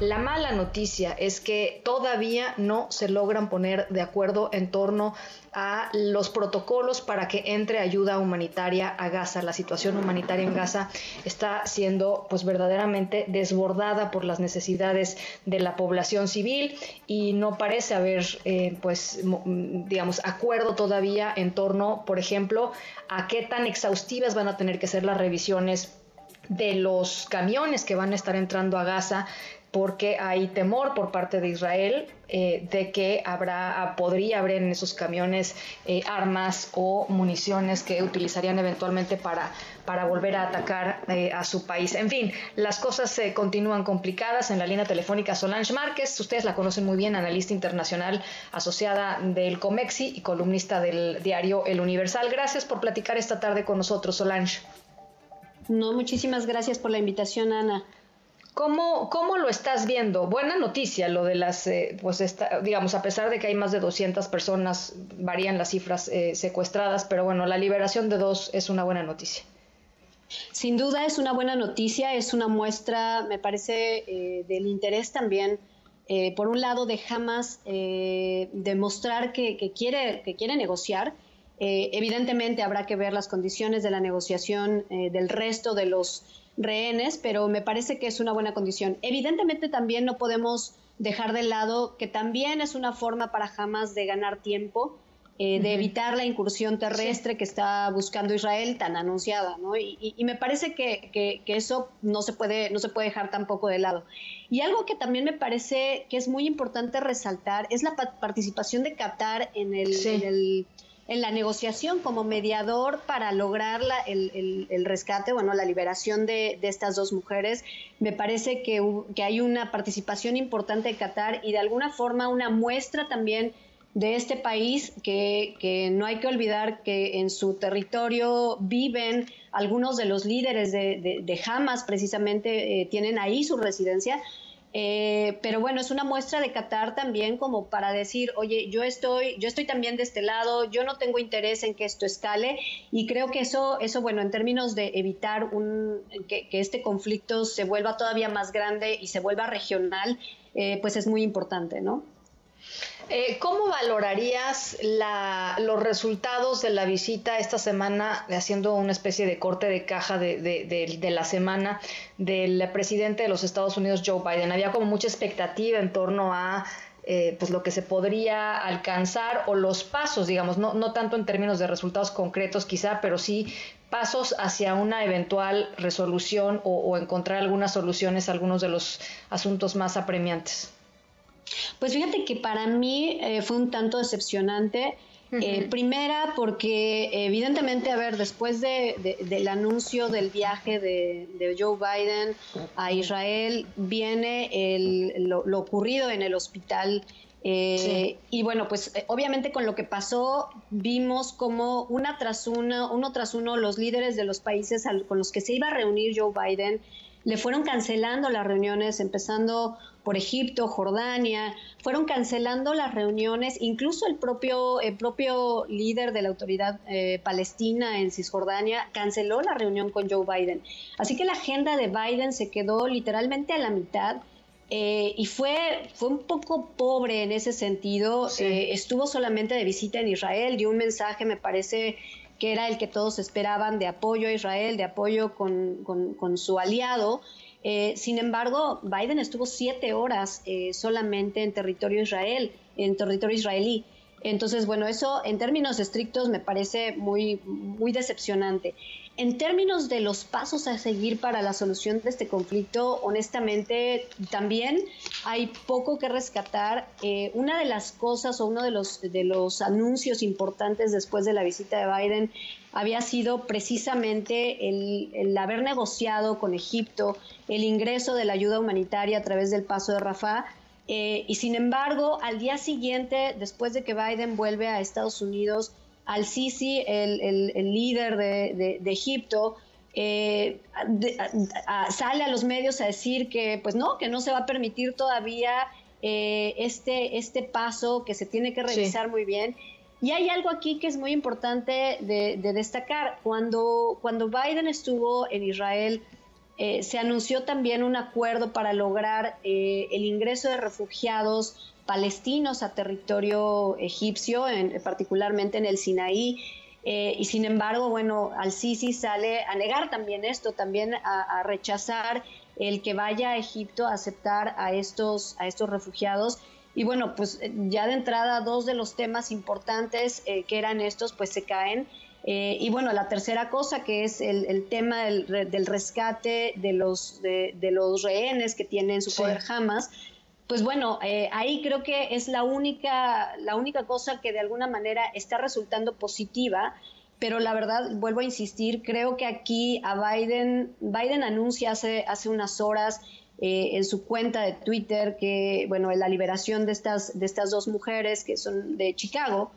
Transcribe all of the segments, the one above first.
La mala noticia es que todavía no se logran poner de acuerdo en torno a los protocolos para que entre ayuda humanitaria a Gaza. La situación humanitaria en Gaza está siendo pues verdaderamente desbordada por las necesidades de la población civil y no parece haber eh, pues digamos acuerdo todavía en torno, por ejemplo, a qué tan exhaustivas van a tener que ser las revisiones de los camiones que van a estar entrando a Gaza porque hay temor por parte de Israel eh, de que habrá, podría haber en esos camiones eh, armas o municiones que utilizarían eventualmente para, para volver a atacar eh, a su país. En fin, las cosas se continúan complicadas. En la línea telefónica Solange Márquez, ustedes la conocen muy bien, analista internacional asociada del COMEXI y columnista del diario El Universal. Gracias por platicar esta tarde con nosotros, Solange. No, muchísimas gracias por la invitación, Ana. ¿Cómo, ¿Cómo, lo estás viendo? Buena noticia lo de las, eh, pues esta, digamos, a pesar de que hay más de 200 personas, varían las cifras eh, secuestradas, pero bueno, la liberación de dos es una buena noticia. Sin duda es una buena noticia, es una muestra, me parece, eh, del interés también, por un lado, de Hamas demostrar que, que, quiere, que quiere negociar. evidentemente habrá que ver las condiciones de la negociación del resto de los rehenes, pero me parece que es una buena condición. Evidentemente también no podemos dejar de lado que también es una forma para Hamas de ganar tiempo, eh, de evitar la incursión terrestre que está buscando Israel tan anunciada, ¿no? Y, me parece que, eso no se, puede, no se puede dejar tampoco de lado. Y algo que también me parece que es muy importante resaltar es la participación de Qatar en el en la negociación como mediador para lograr el, rescate, bueno, la liberación de, estas dos mujeres. Me parece que, hay una participación importante de Qatar y de alguna forma una muestra también de este país que, no hay que olvidar que en su territorio viven algunos de los líderes de, Hamas, precisamente eh, tienen ahí su residencia eh, pero bueno, es una muestra de Qatar también como para decir, oye, yo estoy, yo estoy también de este lado, yo no tengo interés en que esto escale y creo que eso, eso bueno, en términos de evitar un, que, este conflicto se vuelva todavía más grande y se vuelva regional, eh, pues es muy importante, ¿no? Eh, ¿Cómo valorarías los resultados de la visita esta semana, haciendo una especie de corte de caja de, la semana del presidente de los Estados Unidos, Joe Biden? Había como mucha expectativa en torno a eh, pues lo que se podría alcanzar o los pasos, digamos, no, no tanto en términos de resultados concretos quizá, pero sí pasos hacia una eventual resolución o, o encontrar algunas soluciones a algunos de los asuntos más apremiantes. Pues fíjate que para mí eh, fue un tanto decepcionante. Eh, primera, porque evidentemente, a ver, después de, del anuncio del viaje de, Joe Biden a Israel, viene el, lo, ocurrido en el hospital. Eh, y bueno, pues obviamente con lo que pasó, vimos como una tras una, uno tras uno, los líderes de los países con los que se iba a reunir Joe Biden le fueron cancelando las reuniones, empezando por Egipto, Jordania, fueron cancelando las reuniones, incluso el propio, el propio líder de la autoridad eh, palestina en Cisjordania canceló la reunión con Joe Biden. Así que la agenda de Biden se quedó literalmente a la mitad. Eh, y fue, fue un poco pobre en ese sentido. Eh, estuvo solamente de visita en Israel, dio un mensaje, me parece, que era el que todos esperaban de apoyo a Israel, de apoyo con, con su aliado. Eh, sin embargo, Biden estuvo siete horas eh, solamente en territorio Israel, en territorio israelí. Entonces, bueno, eso en términos estrictos me parece muy, muy decepcionante. En términos de los pasos a seguir para la solución de este conflicto, honestamente, también hay poco que rescatar. Eh, una de las cosas o uno de los, de los anuncios importantes después de la visita de Biden había sido precisamente el, haber negociado con Egipto el ingreso de la ayuda humanitaria a través del paso de Rafah eh, y sin embargo, al día siguiente, después de que Biden vuelve a Estados Unidos, al Sisi, el, líder de, Egipto, eh, sale a los medios a decir que, pues no, que no se va a permitir todavía eh, este, este paso, que se tiene que revisar muy bien. Y hay algo aquí que es muy importante de, destacar. Cuando, cuando Biden estuvo en Israel, eh, se anunció también un acuerdo para lograr eh, el ingreso de refugiados palestinos a territorio egipcio, en, particularmente en el Sinaí. Eh, y sin embargo, bueno, Al-Sisi sale a negar también esto, también a, rechazar el que vaya a Egipto a aceptar a estos, a estos refugiados. Y bueno, pues ya de entrada dos de los temas importantes que eran estos, pues se caen. Eh, y bueno, la tercera cosa que es el, tema del, rescate de los, de, los rehenes que tienen su poder Hamas, pues bueno, eh, ahí creo que es la única, la única cosa que de alguna manera está resultando positiva, pero la verdad, vuelvo a insistir, creo que aquí a Biden, Biden anuncia hace, hace unas horas eh, en su cuenta de Twitter que, bueno, la liberación de estas, de estas dos mujeres que son de Chicago,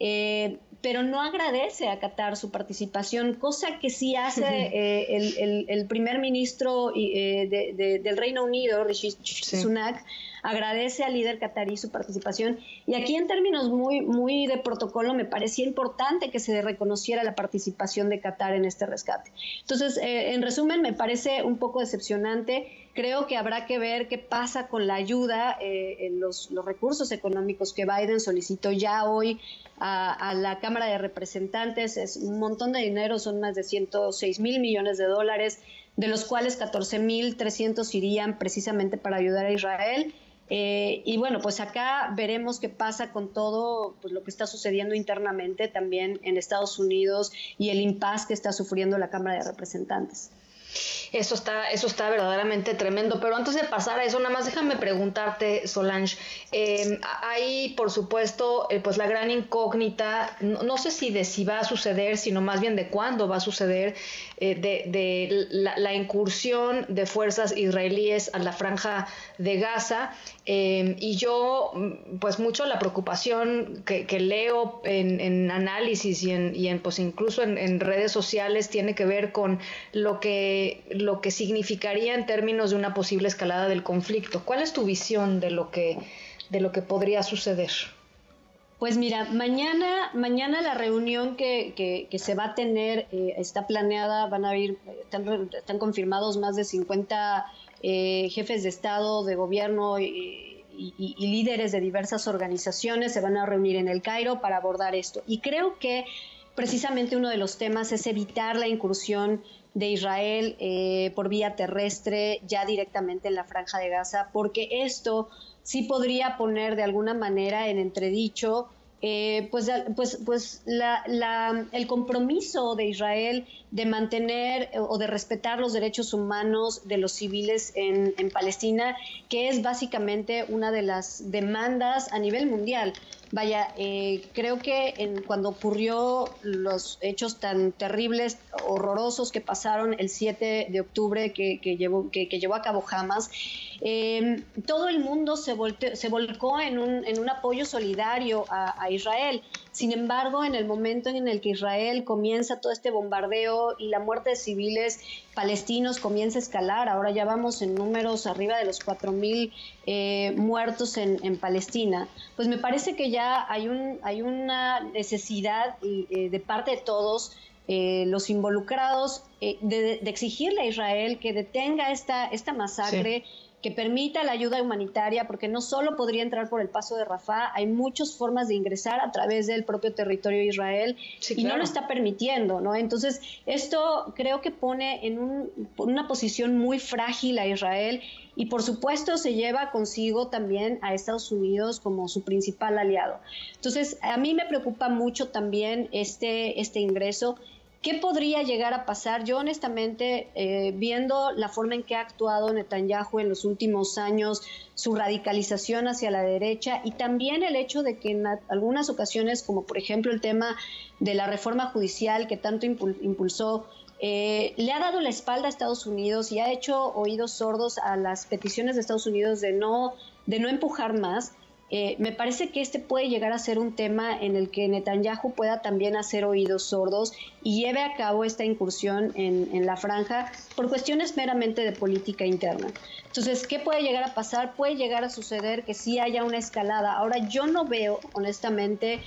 eh, pero no agradece a Qatar su participación, cosa que sí hace eh, el, primer ministro eh, del Reino Unido, Rishi Sunak, agradece al líder qatarí su participación. Y aquí en términos muy, muy de protocolo me parecía importante que se reconociera la participación de Qatar en este rescate. Entonces, en resumen, me parece un poco decepcionante. Creo que habrá que ver qué pasa con la ayuda, en los, recursos económicos que Biden solicitó ya hoy a, la Cámara de Representantes. Es un montón de dinero, son más de 106 mil millones de dólares, de los cuales 14 mil 300 irían precisamente para ayudar a Israel. Eh, y bueno, pues acá veremos qué pasa con todo pues, lo que está sucediendo internamente también en Estados Unidos y el impasse que está sufriendo la Cámara de Representantes. Eso está, eso está verdaderamente tremendo. Pero antes de pasar a eso, nada más déjame preguntarte, Solange. Eh, hay, por supuesto, eh, pues la gran incógnita, no, sé si de si va a suceder, sino más bien de cuándo va a suceder, eh, de, la, incursión de fuerzas israelíes a la franja de Gaza. y yo, pues mucho la preocupación que, leo en, análisis y en, y en pues incluso en redes sociales tiene que ver con lo que lo que significaría en términos de una posible escalada del conflicto. ¿Cuál es tu visión de lo que, de lo que podría suceder? Pues mira, mañana, mañana la reunión que, que, se va a tener eh, está planeada, van a ir, están, confirmados más de 50 eh, jefes de Estado, de gobierno y, y, líderes de diversas organizaciones, se van a reunir en el Cairo para abordar esto. Y creo que precisamente uno de los temas es evitar la incursión de Israel eh, por vía terrestre ya directamente en la franja de Gaza, porque esto sí podría poner de alguna manera en entredicho eh, pues, pues, pues el compromiso de Israel de mantener eh, o de respetar los derechos humanos de los civiles en, Palestina, que es básicamente una de las demandas a nivel mundial. Vaya, eh, creo que en, cuando ocurrió los hechos tan terribles, horrorosos que pasaron el 7 de octubre que, llevó, que, llevó a cabo Hamas, eh, todo el mundo se, se volcó en un, en un apoyo solidario a Israel. Sin embargo, en el momento en el que Israel comienza todo este bombardeo y la muerte de civiles palestinos comienza a escalar, ahora ya vamos en números arriba de los 4.000 eh, muertos en, Palestina, pues me parece que ya hay, un, hay una necesidad eh, de parte de todos eh, los involucrados de, exigirle a Israel que detenga esta, esta masacre que permita la ayuda humanitaria, porque no solo podría entrar por el paso de Rafah, hay muchas formas de ingresar a través del propio territorio de Israel y no lo está permitiendo, ¿no? Entonces, esto creo que pone en una posición muy frágil a Israel y por supuesto se lleva consigo también a Estados Unidos como su principal aliado. Entonces, a mí me preocupa mucho también este, este ingreso ¿Qué podría llegar a pasar? Yo honestamente, eh, viendo la forma en que ha actuado Netanyahu en los últimos años, su radicalización hacia la derecha y también el hecho de que en algunas ocasiones, como por ejemplo el tema de la reforma judicial que tanto impulsó, eh, le ha dado la espalda a Estados Unidos y ha hecho oídos sordos a las peticiones de Estados Unidos de no, de no empujar más. Eh, me parece que este puede llegar a ser un tema en el que Netanyahu pueda también hacer oídos sordos y lleve a cabo esta incursión en, la franja por cuestiones meramente de política interna. Entonces, ¿qué puede llegar a pasar? Puede llegar a suceder que sí haya una escalada. Ahora, yo no veo, honestamente,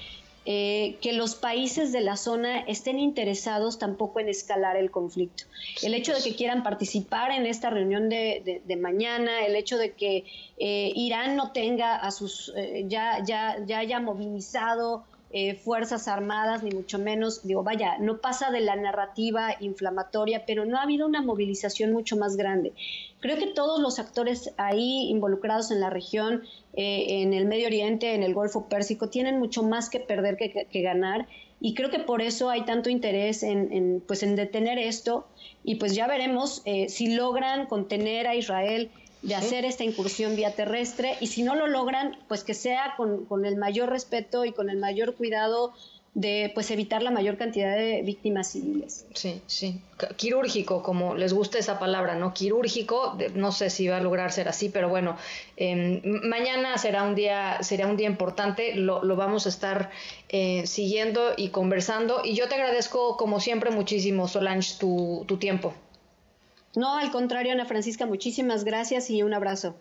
eh, que los países de la zona estén interesados tampoco en escalar el conflicto. El hecho de que quieran participar en esta reunión de, mañana, el hecho de que eh, Irán no tenga a sus, eh, ya, ya, ya haya movilizado eh, fuerzas armadas, ni mucho menos, digo, vaya, no pasa de la narrativa inflamatoria, pero no ha habido una movilización mucho más grande. Creo que todos los actores ahí involucrados en la región, eh, en el Medio Oriente, en el Golfo Pérsico, tienen mucho más que perder que, ganar. Y creo que por eso hay tanto interés en, pues en detener esto. Y pues ya veremos eh, si logran contener a Israel de hacer esta incursión vía terrestre. Y si no lo logran, pues que sea con, con, el mayor respeto y con el mayor cuidado de pues evitar la mayor cantidad de víctimas civiles. Sí, sí. Quirúrgico, como les gusta esa palabra, ¿no? Quirúrgico, no sé si va a lograr ser así, pero bueno, em, mañana será un día, será un día importante, lo, lo vamos a estar eh, siguiendo y conversando. Y yo te agradezco, como siempre, muchísimo, Solange, tu, tu tiempo. No, al contrario, Ana Francisca, muchísimas gracias y un abrazo.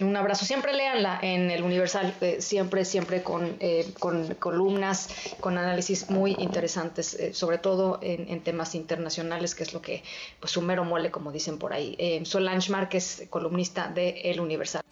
Un abrazo. Siempre léanla en el Universal, eh, siempre, siempre con, eh, con, columnas, con análisis muy interesantes, eh, sobre todo en, temas internacionales, que es lo que pues, su mero mole, como dicen por ahí. Solange Márquez, columnista de El Universal.